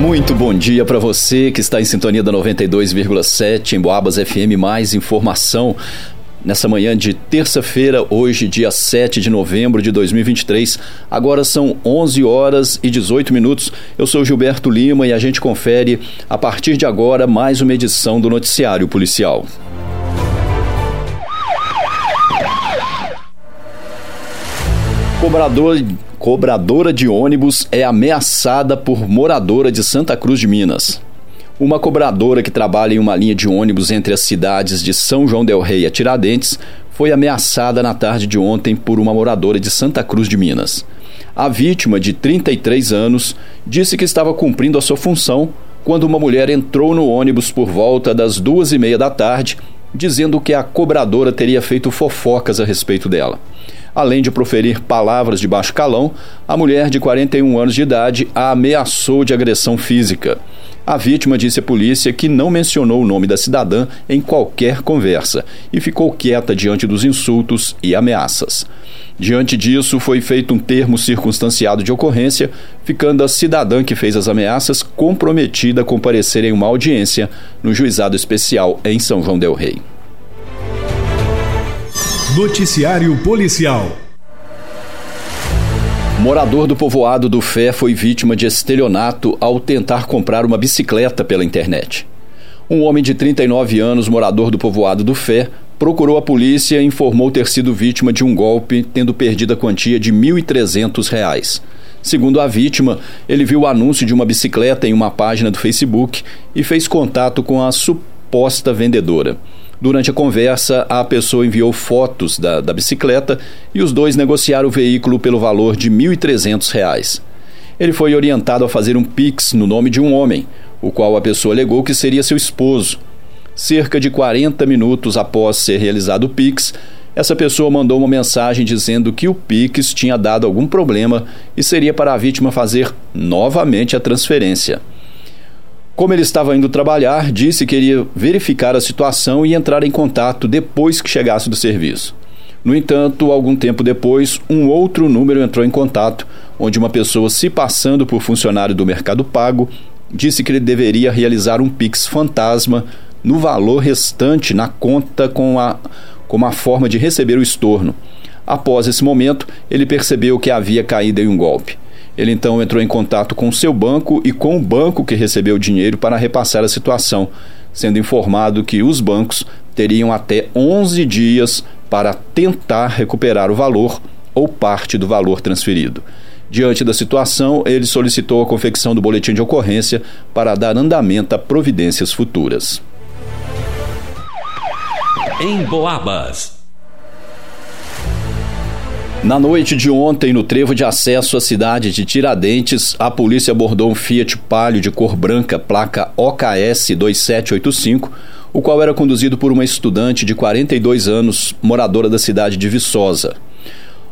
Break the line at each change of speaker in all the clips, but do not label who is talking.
Muito bom dia para você que está em sintonia da 92,7 em Boabas FM. Mais informação nessa manhã de terça-feira, hoje, dia 7 de novembro de 2023. Agora são 11 horas e 18 minutos. Eu sou Gilberto Lima e a gente confere a partir de agora mais uma edição do Noticiário Policial. Cobrador Cobradora de ônibus é ameaçada por moradora de Santa Cruz de Minas. Uma cobradora que trabalha em uma linha de ônibus entre as cidades de São João del Rei e Tiradentes foi ameaçada na tarde de ontem por uma moradora de Santa Cruz de Minas. A vítima, de 33 anos, disse que estava cumprindo a sua função quando uma mulher entrou no ônibus por volta das duas e meia da tarde, dizendo que a cobradora teria feito fofocas a respeito dela. Além de proferir palavras de baixo calão, a mulher de 41 anos de idade a ameaçou de agressão física. A vítima disse à polícia que não mencionou o nome da cidadã em qualquer conversa e ficou quieta diante dos insultos e ameaças. Diante disso, foi feito um termo circunstanciado de ocorrência, ficando a cidadã que fez as ameaças comprometida a comparecer em uma audiência no juizado especial em São João Del Rei.
Noticiário Policial.
Morador do povoado do Fé foi vítima de estelionato ao tentar comprar uma bicicleta pela internet. Um homem de 39 anos, morador do povoado do Fé, procurou a polícia e informou ter sido vítima de um golpe, tendo perdido a quantia de R$ 1.300. Segundo a vítima, ele viu o anúncio de uma bicicleta em uma página do Facebook e fez contato com a suposta vendedora. Durante a conversa, a pessoa enviou fotos da, da bicicleta e os dois negociaram o veículo pelo valor de R$ 1.300. Ele foi orientado a fazer um Pix no nome de um homem, o qual a pessoa alegou que seria seu esposo. Cerca de 40 minutos após ser realizado o Pix, essa pessoa mandou uma mensagem dizendo que o Pix tinha dado algum problema e seria para a vítima fazer novamente a transferência. Como ele estava indo trabalhar, disse que iria verificar a situação e entrar em contato depois que chegasse do serviço. No entanto, algum tempo depois, um outro número entrou em contato, onde uma pessoa se passando por funcionário do Mercado Pago disse que ele deveria realizar um Pix fantasma no valor restante na conta com a, com uma forma de receber o estorno. Após esse momento, ele percebeu que havia caído em um golpe. Ele então entrou em contato com seu banco e com o banco que recebeu o dinheiro para repassar a situação, sendo informado que os bancos teriam até 11 dias para tentar recuperar o valor ou parte do valor transferido. Diante da situação, ele solicitou a confecção do boletim de ocorrência para dar andamento a providências futuras.
Em Boabas.
Na noite de ontem, no trevo de acesso à cidade de Tiradentes, a polícia abordou um Fiat Palio de cor branca, placa OKS 2785, o qual era conduzido por uma estudante de 42 anos, moradora da cidade de Viçosa.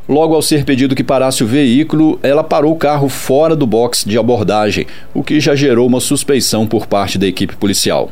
Logo ao ser pedido que parasse o veículo, ela parou o carro fora do box de abordagem, o que já gerou uma suspeição por parte da equipe policial.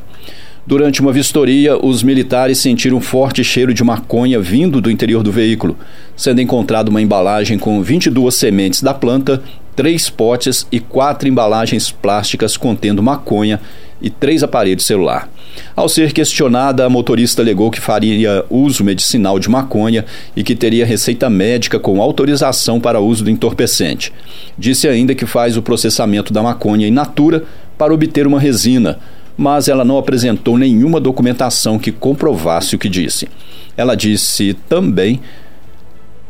Durante uma vistoria, os militares sentiram um forte cheiro de maconha vindo do interior do veículo, sendo encontrada uma embalagem com 22 sementes da planta, três potes e quatro embalagens plásticas contendo maconha e três aparelhos celular. Ao ser questionada, a motorista alegou que faria uso medicinal de maconha e que teria receita médica com autorização para uso do entorpecente. Disse ainda que faz o processamento da maconha in natura para obter uma resina mas ela não apresentou nenhuma documentação que comprovasse o que disse. Ela disse também,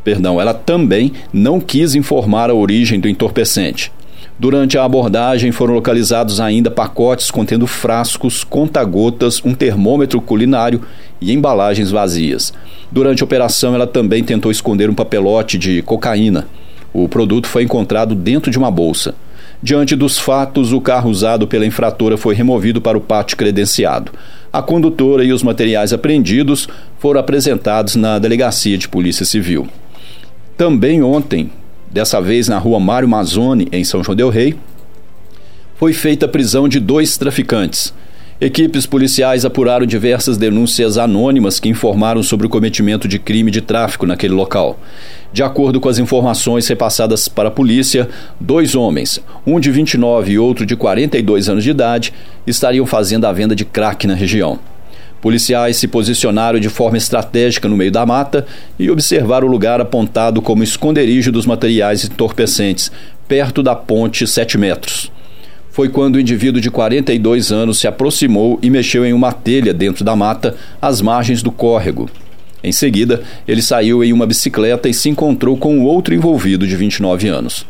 perdão, ela também não quis informar a origem do entorpecente. Durante a abordagem foram localizados ainda pacotes contendo frascos, conta-gotas, um termômetro culinário e embalagens vazias. Durante a operação, ela também tentou esconder um papelote de cocaína. O produto foi encontrado dentro de uma bolsa. Diante dos fatos, o carro usado pela infratora foi removido para o pátio credenciado. A condutora e os materiais apreendidos foram apresentados na Delegacia de Polícia Civil. Também ontem, dessa vez na rua Mário Mazzoni, em São João Del Rei, foi feita a prisão de dois traficantes. Equipes policiais apuraram diversas denúncias anônimas que informaram sobre o cometimento de crime de tráfico naquele local. De acordo com as informações repassadas para a polícia, dois homens, um de 29 e outro de 42 anos de idade, estariam fazendo a venda de crack na região. Policiais se posicionaram de forma estratégica no meio da mata e observaram o lugar apontado como esconderijo dos materiais entorpecentes, perto da ponte 7 metros foi quando o indivíduo de 42 anos se aproximou e mexeu em uma telha dentro da mata, às margens do córrego. Em seguida, ele saiu em uma bicicleta e se encontrou com outro envolvido de 29 anos.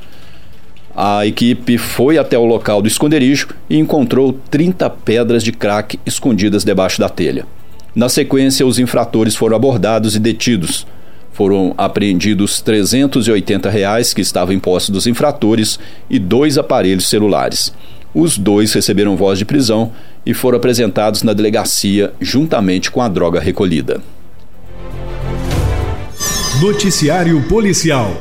A equipe foi até o local do esconderijo e encontrou 30 pedras de crack escondidas debaixo da telha. Na sequência, os infratores foram abordados e detidos. Foram apreendidos 380 reais que estavam em posse dos infratores e dois aparelhos celulares. Os dois receberam voz de prisão e foram apresentados na delegacia juntamente com a droga recolhida.
Noticiário Policial.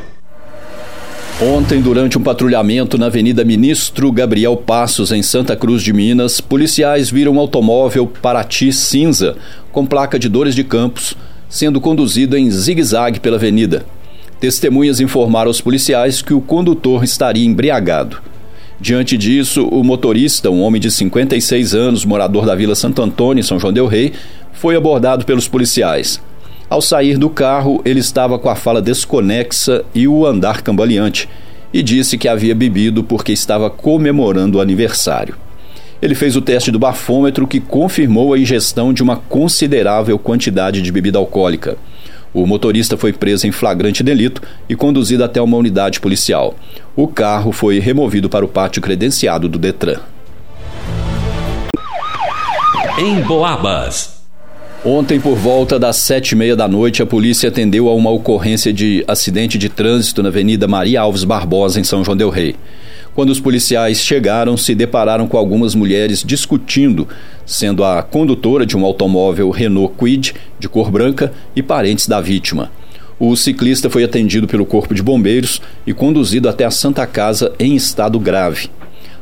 Ontem, durante um patrulhamento na Avenida Ministro Gabriel Passos, em Santa Cruz de Minas, policiais viram um automóvel Paraty cinza com placa de Dores de Campos sendo conduzido em zigue-zague pela avenida. Testemunhas informaram aos policiais que o condutor estaria embriagado. Diante disso, o motorista, um homem de 56 anos, morador da Vila Santo Antônio, São João del Rei, foi abordado pelos policiais. Ao sair do carro, ele estava com a fala desconexa e o andar cambaleante e disse que havia bebido porque estava comemorando o aniversário. Ele fez o teste do bafômetro que confirmou a ingestão de uma considerável quantidade de bebida alcoólica. O motorista foi preso em flagrante delito e conduzido até uma unidade policial. O carro foi removido para o pátio credenciado do Detran.
Em Boabas.
Ontem, por volta das sete e meia da noite, a polícia atendeu a uma ocorrência de acidente de trânsito na Avenida Maria Alves Barbosa, em São João del Rei. Quando os policiais chegaram, se depararam com algumas mulheres discutindo, sendo a condutora de um automóvel Renault Quid de cor branca e parentes da vítima. O ciclista foi atendido pelo Corpo de Bombeiros e conduzido até a Santa Casa em estado grave.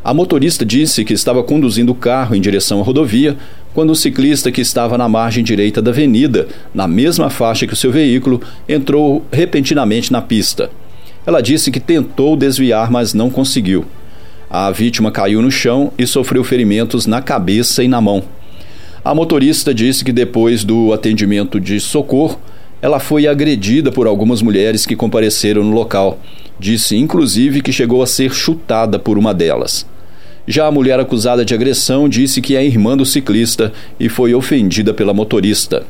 A motorista disse que estava conduzindo o carro em direção à rodovia quando o ciclista que estava na margem direita da avenida, na mesma faixa que o seu veículo, entrou repentinamente na pista. Ela disse que tentou desviar, mas não conseguiu. A vítima caiu no chão e sofreu ferimentos na cabeça e na mão. A motorista disse que depois do atendimento de socorro, ela foi agredida por algumas mulheres que compareceram no local. Disse inclusive que chegou a ser chutada por uma delas. Já a mulher acusada de agressão disse que é irmã do ciclista e foi ofendida pela motorista.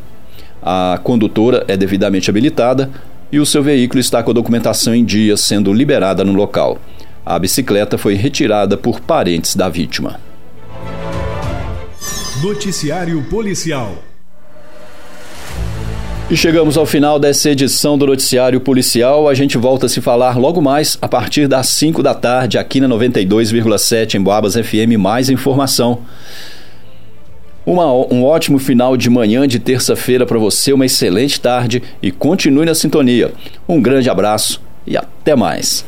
A condutora é devidamente habilitada, e o seu veículo está com a documentação em dia, sendo liberada no local. A bicicleta foi retirada por parentes da vítima.
Noticiário Policial.
E chegamos ao final dessa edição do Noticiário Policial. A gente volta a se falar logo mais a partir das 5 da tarde aqui na 92,7 em Boabas FM. Mais informação. Uma, um ótimo final de manhã de terça-feira para você, uma excelente tarde e continue na sintonia. Um grande abraço e até mais.